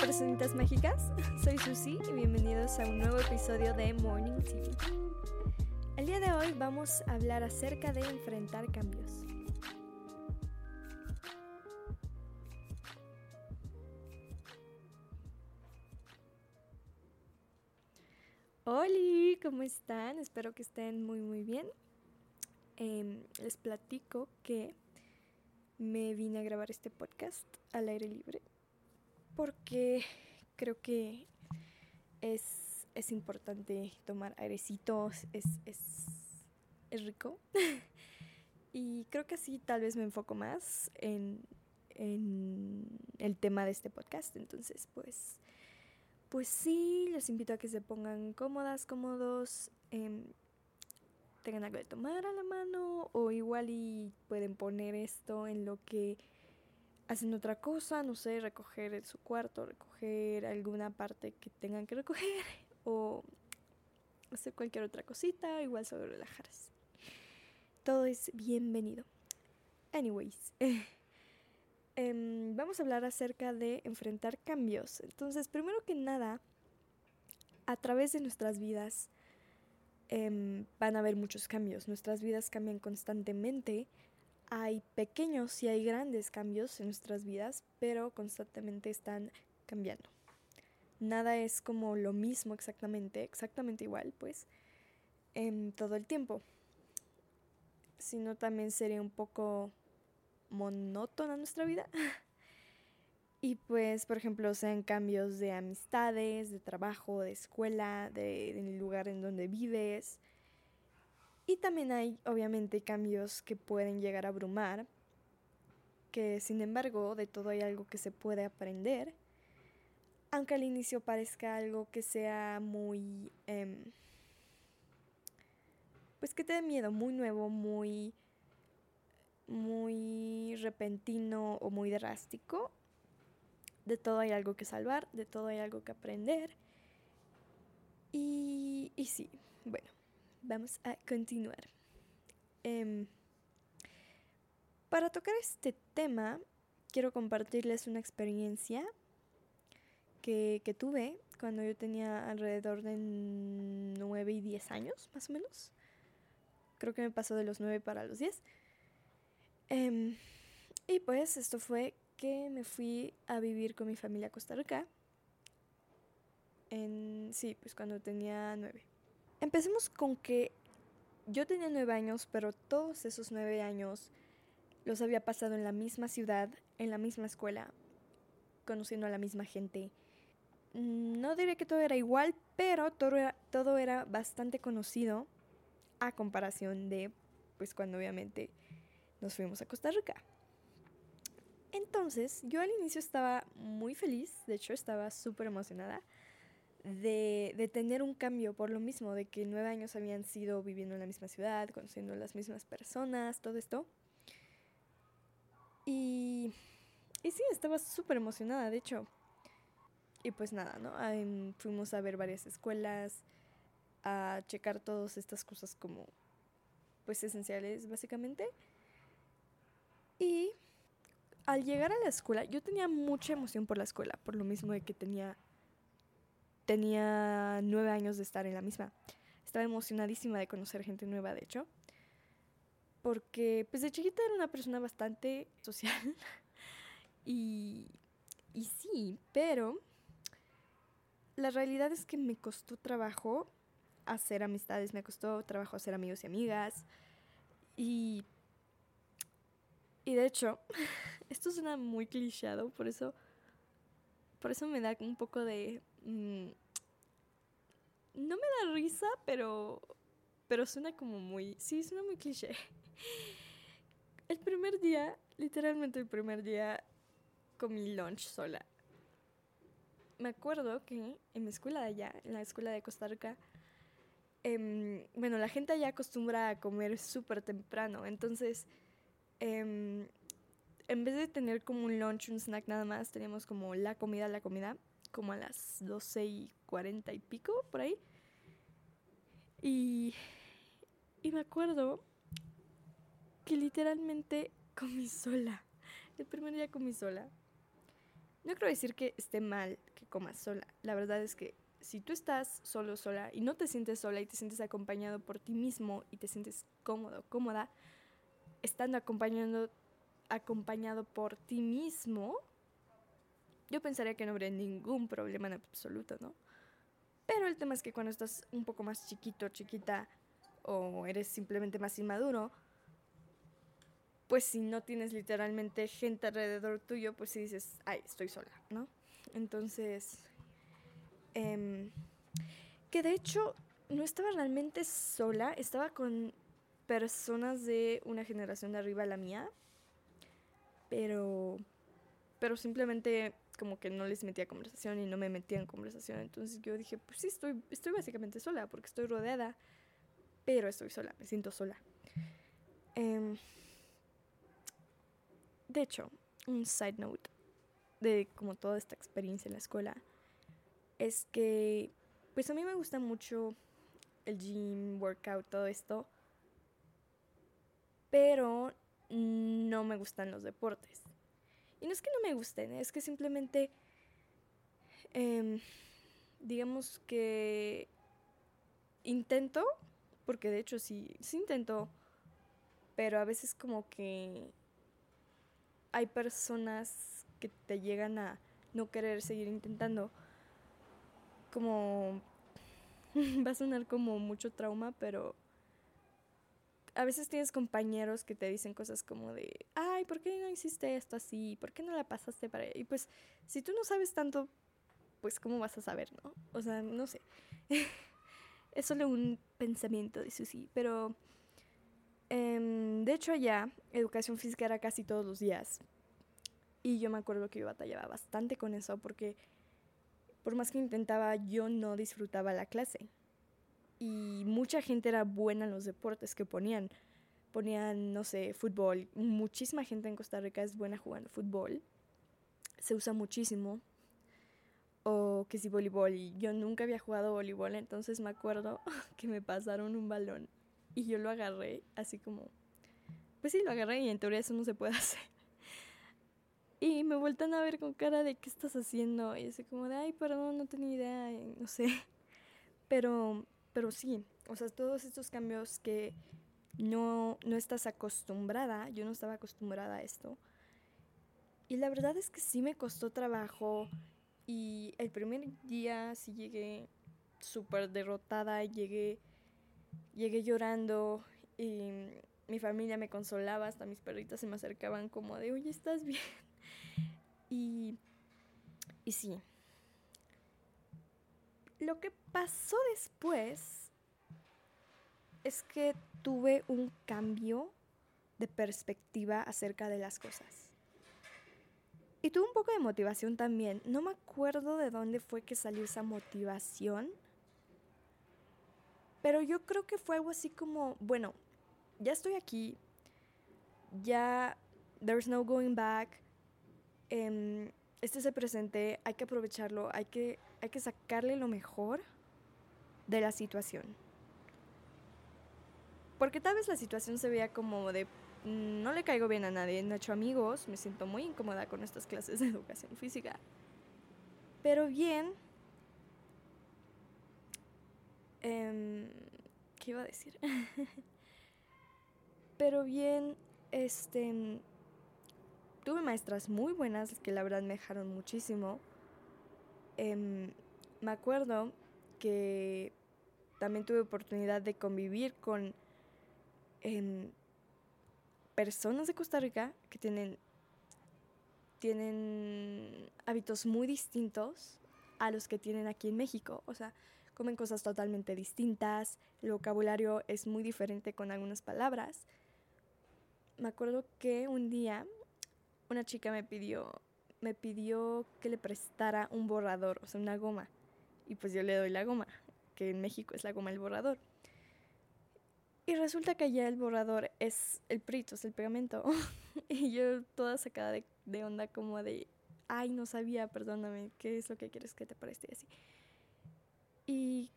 personitas mágicas, soy Susi y bienvenidos a un nuevo episodio de Morning TV. El día de hoy vamos a hablar acerca de enfrentar cambios. Hola, ¿cómo están? Espero que estén muy muy bien. Em, les platico que me vine a grabar este podcast al aire libre porque creo que es, es importante tomar airecitos, es, es, es rico. y creo que así tal vez me enfoco más en, en el tema de este podcast. Entonces, pues, pues sí, les invito a que se pongan cómodas, cómodos. Eh, tengan algo de tomar a la mano o igual y pueden poner esto en lo que hacen otra cosa, no sé, recoger su cuarto, recoger alguna parte que tengan que recoger o hacer cualquier otra cosita, igual solo relajarse. Todo es bienvenido. Anyways, eh, vamos a hablar acerca de enfrentar cambios. Entonces, primero que nada, a través de nuestras vidas eh, van a haber muchos cambios. Nuestras vidas cambian constantemente hay pequeños y hay grandes cambios en nuestras vidas, pero constantemente están cambiando. Nada es como lo mismo exactamente, exactamente igual, pues, en todo el tiempo. Sino también sería un poco monótona nuestra vida. y pues, por ejemplo, sean cambios de amistades, de trabajo, de escuela, de, del lugar en donde vives, y también hay, obviamente, cambios que pueden llegar a abrumar, que sin embargo, de todo hay algo que se puede aprender, aunque al inicio parezca algo que sea muy... Eh, pues que te dé miedo, muy nuevo, muy muy repentino o muy drástico. De todo hay algo que salvar, de todo hay algo que aprender. Y, y sí, bueno, vamos a continuar. Eh, para tocar este tema, quiero compartirles una experiencia que, que, tuve cuando yo tenía alrededor de 9 y 10 años, más o menos. Creo que me pasó de los 9 para los 10. Eh, y pues esto fue que me fui a vivir con mi familia a Costa Rica. En, sí, pues cuando tenía 9. Empecemos con que yo tenía nueve años, pero todos esos nueve años los había pasado en la misma ciudad, en la misma escuela, conociendo a la misma gente. No diré que todo era igual, pero todo era, todo era bastante conocido a comparación de, pues cuando obviamente nos fuimos a Costa Rica. Entonces, yo al inicio estaba muy feliz, de hecho estaba súper emocionada de, tener un cambio por lo mismo, de que nueve años habían sido viviendo en la misma ciudad, conociendo a las mismas personas, todo esto. Y, y sí, estaba súper emocionada, de hecho. Y pues nada, ¿no? Um, fuimos a ver varias escuelas, a checar todas estas cosas como, pues esenciales, básicamente. Y al llegar a la escuela, yo tenía mucha emoción por la escuela, por lo mismo de que tenía tenía nueve años de estar en la misma. Estaba emocionadísima de conocer gente nueva, de hecho. Porque, pues de chiquita era una persona bastante social. y, y sí, pero la realidad es que me costó trabajo hacer amistades, me costó trabajo hacer amigos y amigas. Y, y de hecho, esto suena muy clichado, por eso, por eso me da un poco de mmm, no me da risa, pero pero suena como muy, sí, suena muy cliché. El primer día, literalmente el primer día comí lunch sola. Me acuerdo que en mi escuela de allá, en la escuela de Costa Rica, eh, bueno, la gente allá acostumbra a comer súper temprano, entonces eh, en vez de tener como un lunch, un snack nada más, teníamos como la comida, la comida, como a las 12 y 40 y pico, por ahí. Y, y me acuerdo que literalmente comí sola. El primer día comí sola. No quiero decir que esté mal poco más sola. La verdad es que si tú estás solo, sola y no te sientes sola y te sientes acompañado por ti mismo y te sientes cómodo, cómoda, estando acompañando, acompañado por ti mismo, yo pensaría que no habría ningún problema en absoluto, ¿no? Pero el tema es que cuando estás un poco más chiquito, chiquita, o eres simplemente más inmaduro, pues si no tienes literalmente gente alrededor tuyo, pues si dices, ay, estoy sola, ¿no? Entonces, em, que de hecho no estaba realmente sola, estaba con personas de una generación de arriba a la mía, pero, pero simplemente como que no les metía conversación y no me metía en conversación. Entonces yo dije, pues sí, estoy, estoy básicamente sola porque estoy rodeada, pero estoy sola, me siento sola. Em, de hecho, un side note de como toda esta experiencia en la escuela es que pues a mí me gusta mucho el gym, workout, todo esto, pero no me gustan los deportes. Y no es que no me gusten, es que simplemente, em, digamos que intento, porque de hecho sí, sí intento, pero a veces como que hay personas que te llegan a no querer seguir intentando. Como va a sonar como mucho trauma, pero a veces tienes compañeros que te dicen cosas como de, ay, ¿por qué no hiciste esto así? ¿Por qué no la pasaste para allá? Y pues, si tú no sabes tanto, pues, ¿cómo vas a saber, no? O sea, no sé. es solo un pensamiento de Susi, pero... Em, de hecho, allá, educación física era casi todos los días. Y yo me acuerdo que yo batallaba bastante con eso porque por más que intentaba, yo no disfrutaba la clase y mucha gente era buena en los deportes que ponían. Ponían, no sé, fútbol. Muchísima gente en Costa Rica es buena jugando fútbol. Se usa muchísimo. O que si voleibol. Yo nunca había jugado voleibol, entonces me acuerdo que me pasaron un balón y yo lo agarré así como... Pues sí, lo agarré y en teoría eso no se puede hacer. Y me vueltan a ver con cara de qué estás haciendo. Y así como de, ay, perdón, no tenía idea, no sé. Pero pero sí, o sea, todos estos cambios que no, no estás acostumbrada, yo no estaba acostumbrada a esto. Y la verdad es que sí me costó trabajo y el primer día sí llegué súper derrotada, llegué, llegué llorando y mi familia me consolaba, hasta mis perritas se me acercaban como de, oye, ¿estás bien? Y, y sí, lo que pasó después es que tuve un cambio de perspectiva acerca de las cosas. Y tuve un poco de motivación también. No me acuerdo de dónde fue que salió esa motivación. Pero yo creo que fue algo así como, bueno, ya estoy aquí. Ya, there's no going back. Em, este es el presente, hay que aprovecharlo, hay que hay que sacarle lo mejor de la situación. Porque tal vez la situación se vea como de mm, no le caigo bien a nadie, no he hecho amigos, me siento muy incómoda con estas clases de educación física. Pero bien, em, ¿qué iba a decir? Pero bien, este, tuve maestras muy buenas que la verdad me dejaron muchísimo. Em, me acuerdo que también tuve oportunidad de convivir con em, personas de Costa Rica que tienen, tienen hábitos muy distintos a los que tienen aquí en México. O sea, comen cosas totalmente distintas, el vocabulario es muy diferente con algunas palabras. Me acuerdo que un día una chica me pidió me pidió que le prestara un borrador, o sea, una goma. Y pues yo le doy la goma, que en México es la goma el borrador. Y resulta que allá el borrador es el prito, es el pegamento. y yo toda sacada de, onda como de, ay, no sabía, perdóname, ¿qué es lo que quieres que te preste? Y así. Y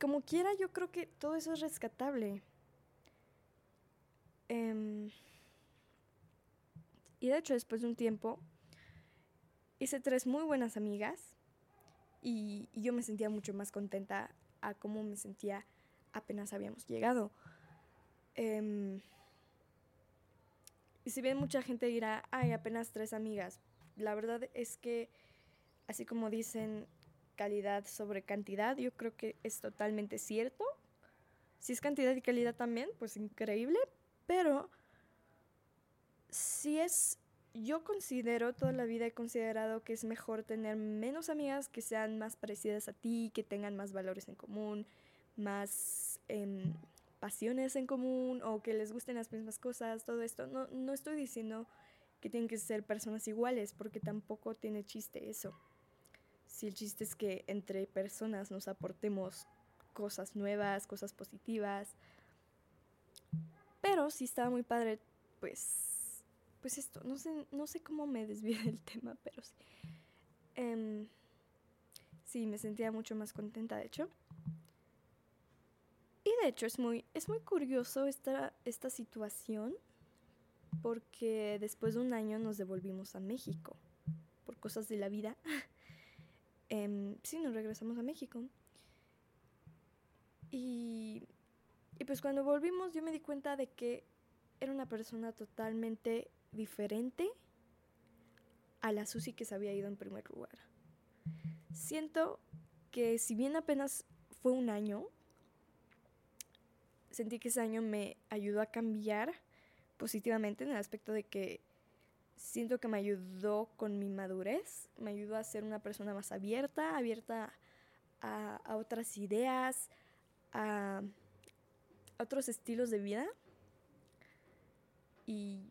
como quiera, yo creo que todo eso es rescatable. Eh, y de hecho, después de un tiempo, hice tres muy buenas amigas y, yo me sentía mucho más contenta a cómo me sentía apenas habíamos llegado. Em, y si bien mucha gente dirá, hay apenas tres amigas, la verdad es que, así como dicen calidad sobre cantidad, yo creo que es totalmente cierto. Si es cantidad y calidad también, pues increíble, pero si es, yo considero, toda la vida he considerado que es mejor tener menos amigas que sean más parecidas a ti, que tengan más valores en común, más em, pasiones en común o que les gusten las mismas cosas, todo esto. No, no estoy diciendo que tienen que ser personas iguales, porque tampoco tiene chiste eso. Si el chiste es que entre personas nos aportemos cosas nuevas, cosas positivas. Pero sí estaba muy padre, pues, pues esto, no sé, no sé cómo me desvié del tema, pero sí. Em, sí, me sentía mucho más contenta, de hecho. Y de hecho es muy, es muy curioso esta, esta situación porque después de un año nos devolvimos a México por cosas de la vida. eh, sí, nos regresamos a México. Y, y pues cuando volvimos yo me di cuenta de que era una persona totalmente diferente a la Susi que se había ido en primer lugar. Siento que si bien apenas fue un año, sentí que ese año me ayudó a cambiar positivamente en el aspecto de que siento que me ayudó con mi madurez, me ayudó a ser una persona más abierta, abierta a, a otras ideas, a, otros estilos de vida y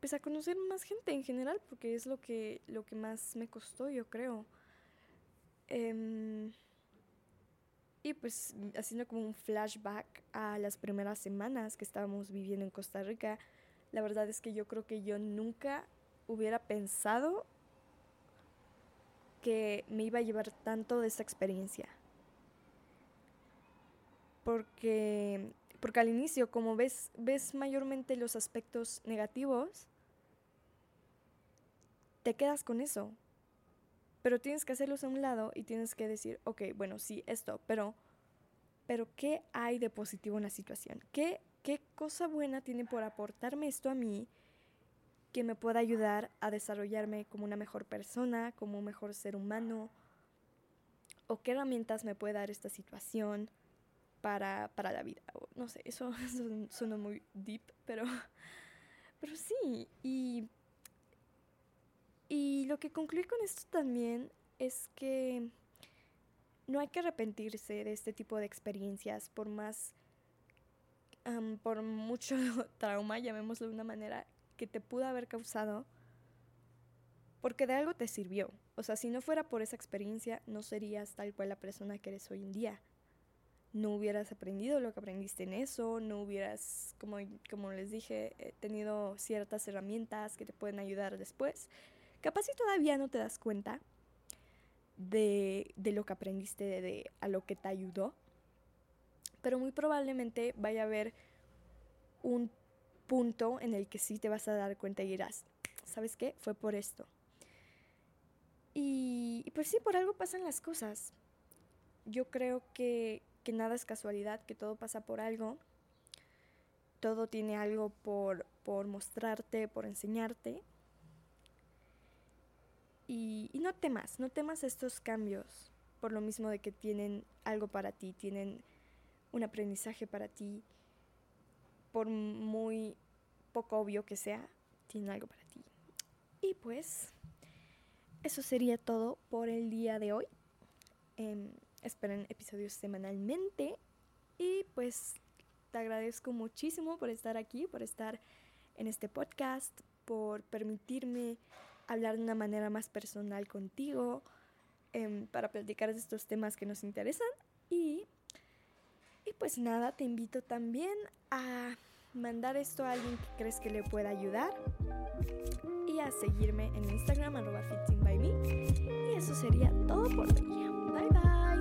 pues a conocer más gente en general, porque es lo que, lo que más me costó, yo creo. Em, y pues haciendo como un flashback a las primeras semanas que estábamos viviendo en Costa Rica, la verdad es que yo creo que yo nunca hubiera pensado que me iba a llevar tanto de esa experiencia porque, porque al inicio, como ves, ves mayormente los aspectos negativos, te quedas con eso. Pero tienes que hacerlos a un lado y tienes que decir, ok, bueno, sí, esto, pero, pero ¿qué hay de positivo en la situación? ¿Qué, ¿Qué cosa buena tiene por aportarme esto a mí que me pueda ayudar a desarrollarme como una mejor persona, como un mejor ser humano? ¿O qué herramientas me puede dar esta situación? Para, la vida. No sé, eso, suena muy deep, pero, pero sí. Y, y lo que concluí con esto también es que no hay que arrepentirse de este tipo de experiencias por más, por mucho trauma, llamémoslo de una manera, que te pudo haber causado, porque de algo te sirvió. O sea, si no fuera por esa experiencia, no serías tal cual la persona que eres hoy en día no hubieras aprendido lo que aprendiste en eso, no hubieras, como, como les dije, eh, tenido ciertas herramientas que te pueden ayudar después. Capaz si todavía no te das cuenta de, de lo que aprendiste, de, a lo que te ayudó, pero muy probablemente vaya a haber un punto en el que sí te vas a dar cuenta y dirás, ¿sabes qué? Fue por esto. Y, y pues sí, por algo pasan las cosas. Yo creo que que nada es casualidad, que todo pasa por algo, todo tiene algo por, por mostrarte, por enseñarte. Y, no temas, no temas estos cambios, por lo mismo de que tienen algo para ti, tienen un aprendizaje para ti, por muy poco obvio que sea, tienen algo para ti. Y pues, eso sería todo por el día de hoy. Em, esperen episodios semanalmente. Y pues te agradezco muchísimo por estar aquí, por estar en este podcast, por permitirme hablar de una manera más personal contigo, em, para platicar de estos temas que nos interesan. Y, y pues nada, te invito también a mandar esto a alguien que crees que le pueda ayudar y a seguirme en Instagram arroba. Y eso sería todo por hoy.